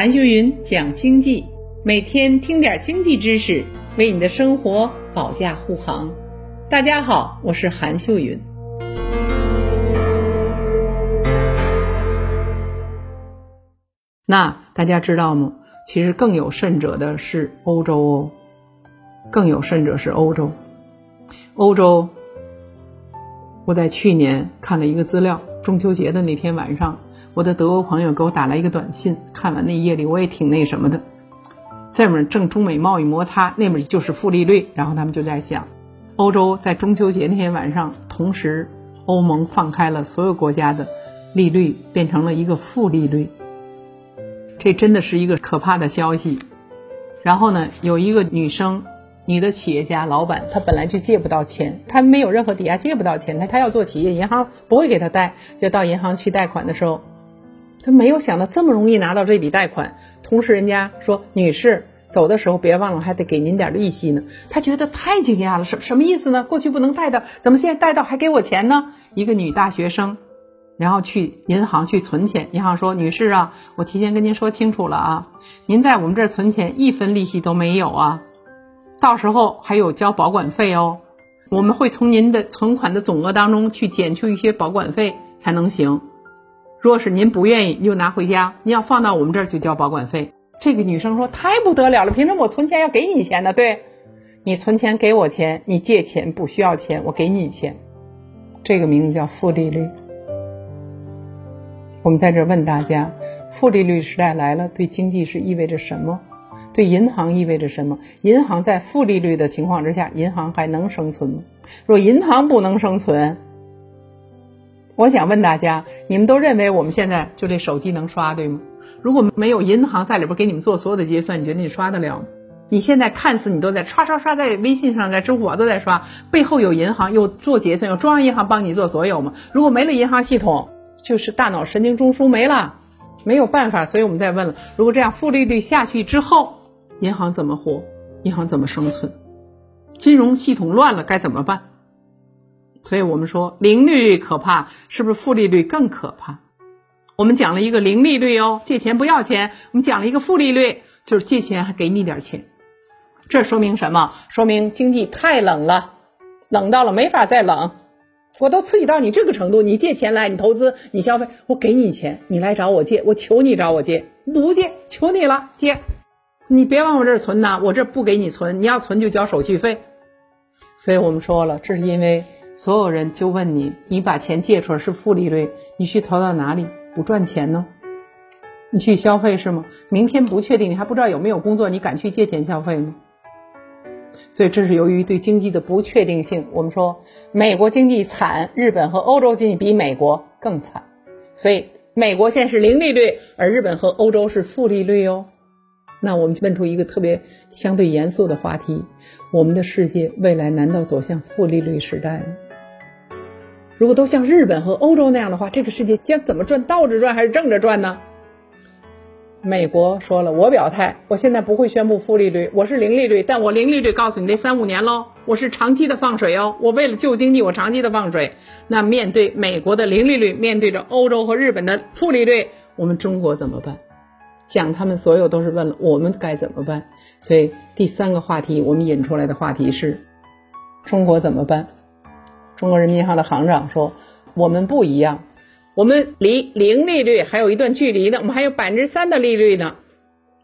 韩秀云讲经济，每天听点经济知识，为你的生活保驾护航。大家好，我是韩秀云。那大家知道吗？其实更有甚者的是欧洲哦，更有甚者是欧洲。欧洲，我在去年看了一个资料，中秋节的那天晚上。我的德国朋友给我打来一个短信，看完那夜里我也挺那什么的。这面正中美贸易摩擦，那面就是负利率，然后他们就在想，欧洲在中秋节那天晚上，同时欧盟放开了所有国家的利率，变成了一个负利率，这真的是一个可怕的消息。然后呢，有一个女生，女的企业家老板，她本来就借不到钱，她没有任何抵押，借不到钱，她她要做企业，银行不会给她贷，就到银行去贷款的时候。他没有想到这么容易拿到这笔贷款，同时人家说女士走的时候别忘了还得给您点利息呢。他觉得太惊讶了，什什么意思呢？过去不能贷的，怎么现在贷到还给我钱呢？一个女大学生，然后去银行去存钱，银行说女士啊，我提前跟您说清楚了啊，您在我们这儿存钱一分利息都没有啊，到时候还有交保管费哦，我们会从您的存款的总额当中去减去一些保管费才能行。若是您不愿意，你就拿回家。你要放到我们这儿就交保管费。这个女生说：“太不得了了，凭什么我存钱要给你钱呢？对，你存钱给我钱，你借钱不需要钱，我给你钱。这个名字叫负利率。我们在这问大家：负利率时代来了，对经济是意味着什么？对银行意味着什么？银行在负利率的情况之下，银行还能生存吗？若银行不能生存？”我想问大家，你们都认为我们现在就这手机能刷对吗？如果没有银行在里边给你们做所有的结算，你觉得你刷得了吗？你现在看似你都在刷刷刷，在微信上，在支付宝都在刷，背后有银行又做结算，有中央银行帮你做所有吗？如果没了银行系统，就是大脑神经中枢没了，没有办法。所以我们在问了，如果这样负利率下去之后，银行怎么活？银行怎么生存？金融系统乱了该怎么办？所以我们说零利率可怕，是不是负利率更可怕？我们讲了一个零利率哦，借钱不要钱；我们讲了一个负利率，就是借钱还给你点钱。这说明什么？说明经济太冷了，冷到了没法再冷。我都刺激到你这个程度，你借钱来，你投资，你消费，我给你钱，你来找我借，我求你找我借，不借，求你了，借。你别往我这儿存呐，我这不给你存，你要存就交手续费。所以我们说了，这是因为。所有人就问你：你把钱借出来是负利率，你去投到哪里不赚钱呢？你去消费是吗？明天不确定，你还不知道有没有工作，你敢去借钱消费吗？所以这是由于对经济的不确定性。我们说美国经济惨，日本和欧洲经济比美国更惨。所以美国现在是零利率，而日本和欧洲是负利率哦。那我们问出一个特别相对严肃的话题：我们的世界未来难道走向负利率时代吗？如果都像日本和欧洲那样的话，这个世界将怎么转？倒着转还是正着转呢？美国说了，我表态，我现在不会宣布负利率，我是零利率，但我零利率告诉你这三五年喽，我是长期的放水哦，我为了救经济，我长期的放水。那面对美国的零利率，面对着欧洲和日本的负利率，我们中国怎么办？讲他们所有都是问了我们该怎么办。所以第三个话题，我们引出来的话题是，中国怎么办？中国人民银行的行长说：“我们不一样，我们离零利率还有一段距离呢，我们还有百分之三的利率呢。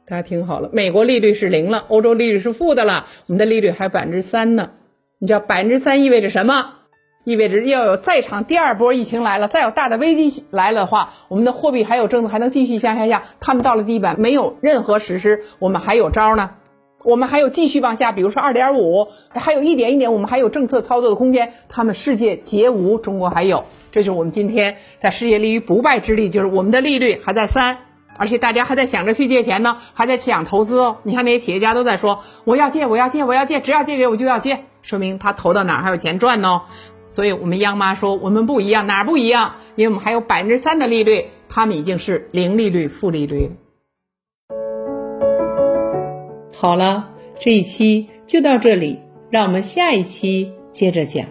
大家听好了，美国利率是零了，欧洲利率是负的了，我们的利率还有百分之三呢。你知道百分之三意味着什么？意味着要有再场第二波疫情来了，再有大的危机来了的话，我们的货币还有政策还能继续向下下。他们到了地板没有任何实施，我们还有招呢。”我们还有继续往下，比如说二点五，还有一点一点，我们还有政策操作的空间。他们世界皆无，中国还有，这就是我们今天在世界立于不败之地，就是我们的利率还在三，而且大家还在想着去借钱呢，还在想投资哦。你看那些企业家都在说，我要借，我要借，我要借，只要借给我就要借，说明他投到哪儿还有钱赚呢。所以我们央妈说我们不一样，哪儿不一样？因为我们还有百分之三的利率，他们已经是零利率、负利率。好了，这一期就到这里，让我们下一期接着讲。